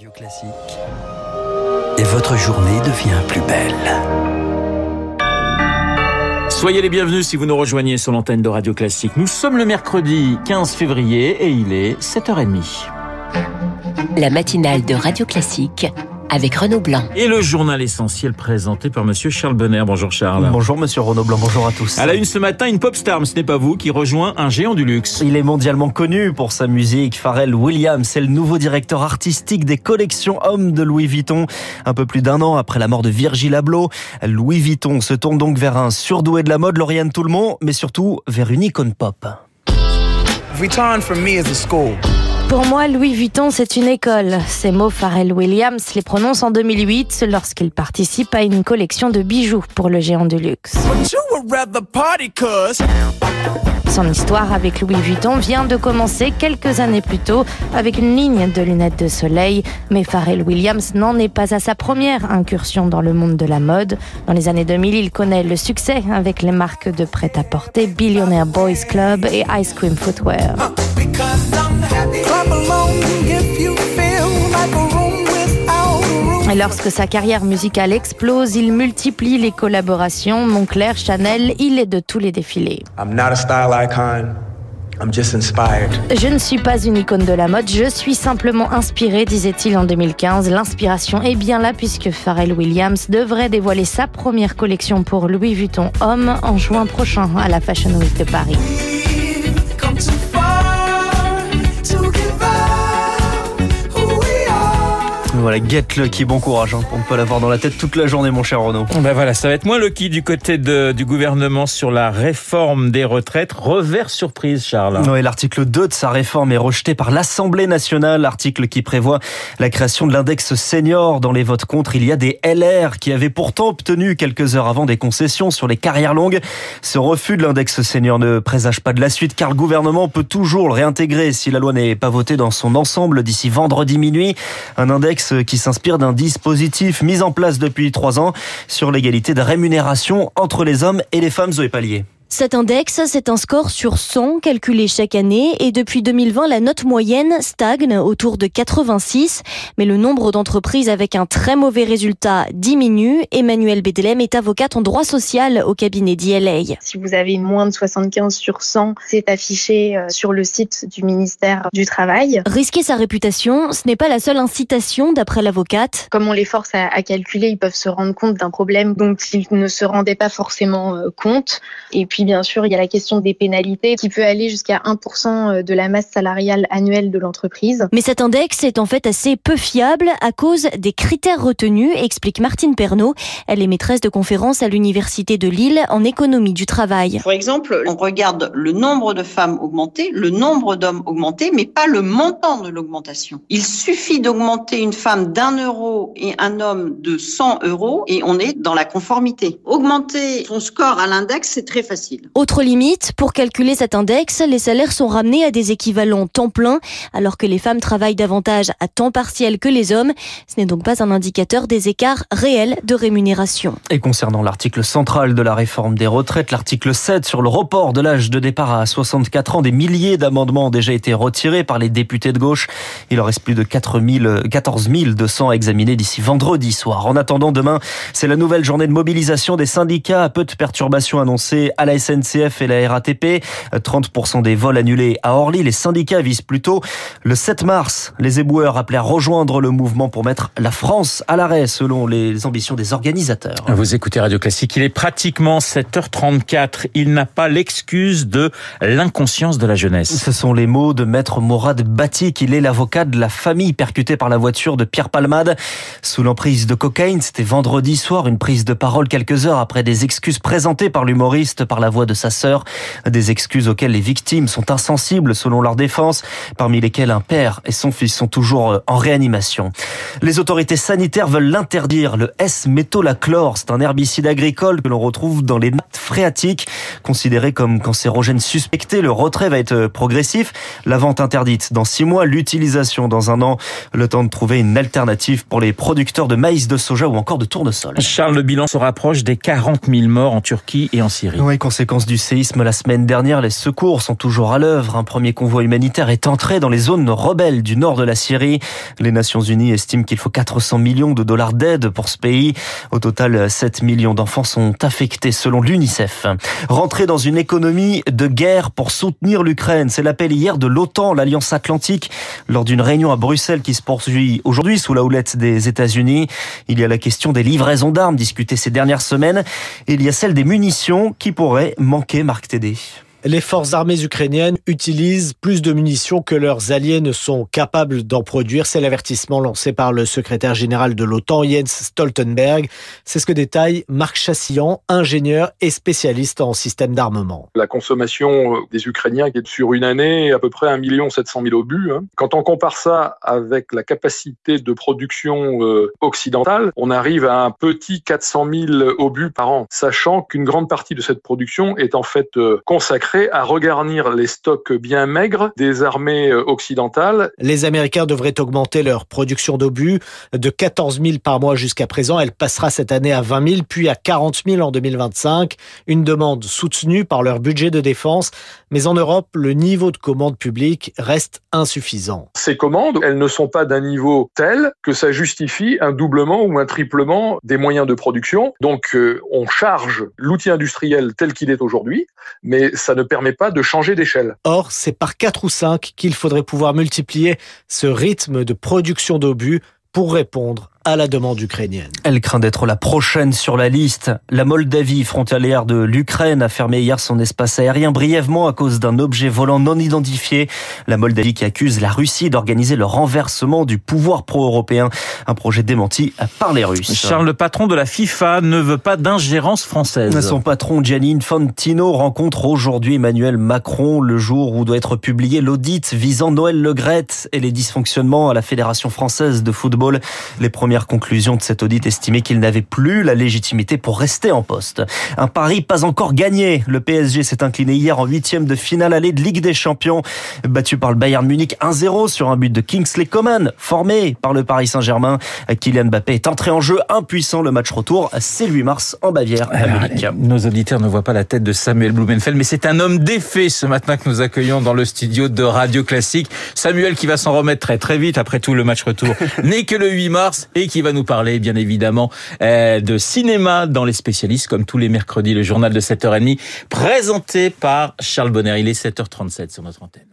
Radio Classique. Et votre journée devient plus belle. Soyez les bienvenus si vous nous rejoignez sur l'antenne de Radio Classique. Nous sommes le mercredi 15 février et il est 7h30. La matinale de Radio Classique avec Renaud Blanc. Et le journal essentiel présenté par monsieur Charles Bonner. Bonjour Charles. Bonjour monsieur Renaud Blanc, bonjour à tous. À la une ce matin, une pop star, mais ce n'est pas vous, qui rejoint un géant du luxe. Il est mondialement connu pour sa musique. Pharrell Williams c'est le nouveau directeur artistique des collections hommes de Louis Vuitton. Un peu plus d'un an après la mort de Virgil Abloh, Louis Vuitton se tourne donc vers un surdoué de la mode, Lauriane Tout-le-Monde, mais surtout vers une icône pop. Vuitton for me is a school. Pour moi, Louis Vuitton, c'est une école. Ces mots, Pharrell Williams les prononce en 2008 lorsqu'il participe à une collection de bijoux pour le géant du luxe. Son histoire avec Louis Vuitton vient de commencer quelques années plus tôt avec une ligne de lunettes de soleil. Mais Pharrell Williams n'en est pas à sa première incursion dans le monde de la mode. Dans les années 2000, il connaît le succès avec les marques de prêt-à-porter Billionaire Boys Club et Ice Cream Footwear. Lorsque sa carrière musicale explose, il multiplie les collaborations. Montclair, Chanel, il est de tous les défilés. Je ne suis pas une icône de la mode, je suis simplement inspiré, disait-il en 2015. L'inspiration est bien là puisque Pharrell Williams devrait dévoiler sa première collection pour Louis Vuitton Homme en juin prochain à la Fashion Week de Paris. Voilà, get lucky, bon courage hein, pour ne pas l'avoir dans la tête toute la journée, mon cher Renaud. Ben voilà, ça va être moins lucky du côté de, du gouvernement sur la réforme des retraites. Revers surprise, Charles. Oui, l'article 2 de sa réforme est rejeté par l'Assemblée nationale, l'article qui prévoit la création de l'index senior. Dans les votes contre, il y a des LR qui avaient pourtant obtenu quelques heures avant des concessions sur les carrières longues. Ce refus de l'index senior ne présage pas de la suite car le gouvernement peut toujours le réintégrer si la loi n'est pas votée dans son ensemble d'ici vendredi minuit. Un index qui s'inspire d'un dispositif mis en place depuis trois ans sur l'égalité de rémunération entre les hommes et les femmes. Zoé Pallier. Cet index, c'est un score sur 100 calculé chaque année et depuis 2020, la note moyenne stagne autour de 86. Mais le nombre d'entreprises avec un très mauvais résultat diminue. Emmanuel Bédelem est avocate en droit social au cabinet d'ILA. Si vous avez moins de 75 sur 100, c'est affiché euh, sur le site du ministère du Travail. Risquer sa réputation, ce n'est pas la seule incitation d'après l'avocate. Comme on les force à, à, calculer, ils peuvent se rendre compte d'un problème dont ils ne se rendaient pas forcément euh, compte. Et puis bien sûr, il y a la question des pénalités qui peut aller jusqu'à 1% de la masse salariale annuelle de l'entreprise. Mais cet index est en fait assez peu fiable à cause des critères retenus, explique Martine Pernaud. Elle est maîtresse de conférence à l'Université de Lille en économie du travail. Par exemple, on regarde le nombre de femmes augmenter, le nombre d'hommes augmenter, mais pas le montant de l'augmentation. Il suffit d'augmenter une femme d'un euro et un homme de 100 euros et on est dans la conformité. Augmenter son score à l'index, c'est très facile. Autre limite, pour calculer cet index, les salaires sont ramenés à des équivalents temps plein, alors que les femmes travaillent davantage à temps partiel que les hommes. Ce n'est donc pas un indicateur des écarts réels de rémunération. Et concernant l'article central de la réforme des retraites, l'article 7 sur le report de l'âge de départ à 64 ans, des milliers d'amendements ont déjà été retirés par les députés de gauche. Il en reste plus de 4 000, 14 200 à examiner d'ici vendredi soir. En attendant, demain, c'est la nouvelle journée de mobilisation des syndicats. Peu de perturbations annoncées à la SNCF et la RATP. 30% des vols annulés à Orly. Les syndicats visent plutôt le 7 mars. Les éboueurs appelaient à rejoindre le mouvement pour mettre la France à l'arrêt selon les ambitions des organisateurs. Vous écoutez Radio Classique. Il est pratiquement 7h34. Il n'a pas l'excuse de l'inconscience de la jeunesse. Ce sont les mots de maître Morad Batik. Il est l'avocat de la famille percutée par la voiture de Pierre Palmade sous l'emprise de cocaïne. C'était vendredi soir, une prise de parole quelques heures après des excuses présentées par l'humoriste par la voix de sa sœur. Des excuses auxquelles les victimes sont insensibles selon leur défense, parmi lesquelles un père et son fils sont toujours euh, en réanimation. Les autorités sanitaires veulent l'interdire. Le S-métolachlore, c'est un herbicide agricole que l'on retrouve dans les nappes phréatiques, considéré comme cancérogène suspecté. Le retrait va être progressif. La vente interdite dans six mois, l'utilisation dans un an. Le temps de trouver une alternative pour les producteurs de maïs, de soja ou encore de tournesol. Charles, le bilan se rapproche des 40 000 morts en Turquie et en Syrie. Oui, Conséquence du séisme la semaine dernière, les secours sont toujours à l'œuvre. Un premier convoi humanitaire est entré dans les zones rebelles du nord de la Syrie. Les Nations Unies estiment qu'il faut 400 millions de dollars d'aide pour ce pays. Au total, 7 millions d'enfants sont affectés selon l'UNICEF. Rentrer dans une économie de guerre pour soutenir l'Ukraine, c'est l'appel hier de l'OTAN, l'Alliance Atlantique, lors d'une réunion à Bruxelles qui se poursuit aujourd'hui sous la houlette des États-Unis. Il y a la question des livraisons d'armes discutées ces dernières semaines et il y a celle des munitions qui pourraient manquer, Marc Tédé. Les forces armées ukrainiennes utilisent plus de munitions que leurs alliés ne sont capables d'en produire. C'est l'avertissement lancé par le secrétaire général de l'OTAN, Jens Stoltenberg. C'est ce que détaille Marc Chassian, ingénieur et spécialiste en système d'armement. La consommation euh, des Ukrainiens qui est sur une année à peu près 1 700 000 obus. Hein. Quand on compare ça avec la capacité de production euh, occidentale, on arrive à un petit 400 000 obus par an, sachant qu'une grande partie de cette production est en fait euh, à regarnir les stocks bien maigres des armées euh, occidentales. Les Américains devraient augmenter leur production d'obus de 14 000 par mois jusqu'à présent. Elle passera cette année à 20 000, puis à 40 000 en 2025. Une demande soutenue par leur budget de défense. Mais en Europe, le niveau de commande publique reste insuffisant. Ces commandes, elles ne sont pas d'un niveau tel que ça justifie un doublement ou un triplement des moyens de production. Donc, euh, on charge l'outil industriel tel qu'il est aujourd'hui, mais ça ne permet pas de changer d'échelle. Or, c'est par 4 ou 5 qu'il faudrait pouvoir multiplier ce rythme de production d'obus pour répondre à la demande ukrainienne. Elle craint d'être la prochaine sur la liste. La Moldavie, frontalière de l'Ukraine, a fermé hier son espace aérien brièvement à cause d'un objet volant non identifié. La Moldavie qui accuse la Russie d'organiser le renversement du pouvoir pro-européen. Un projet démenti par les Russes. Charles, le patron de la FIFA, ne veut pas d'ingérence française. Son patron Gianni Infantino rencontre aujourd'hui Emmanuel Macron le jour où doit être publié l'audit visant Noël Legrette et les dysfonctionnements à la Fédération française de football. Les premiers première conclusion de cet audit estimait qu'il n'avait plus la légitimité pour rester en poste. Un pari pas encore gagné. Le PSG s'est incliné hier en huitième de finale allée de Ligue des Champions, battu par le Bayern Munich 1-0 sur un but de Kingsley Coman, formé par le Paris Saint-Germain. Kylian Mbappé est entré en jeu impuissant le match retour. C'est 8 mars en Bavière, ah, Nos auditeurs ne voient pas la tête de Samuel Blumenfeld, mais c'est un homme d'effet ce matin que nous accueillons dans le studio de Radio Classique. Samuel qui va s'en remettre très très vite après tout le match retour n'est que le 8 mars et qui va nous parler bien évidemment euh, de cinéma dans les spécialistes comme tous les mercredis, le journal de 7h30 présenté par Charles Bonner. Il est 7h37 sur notre antenne.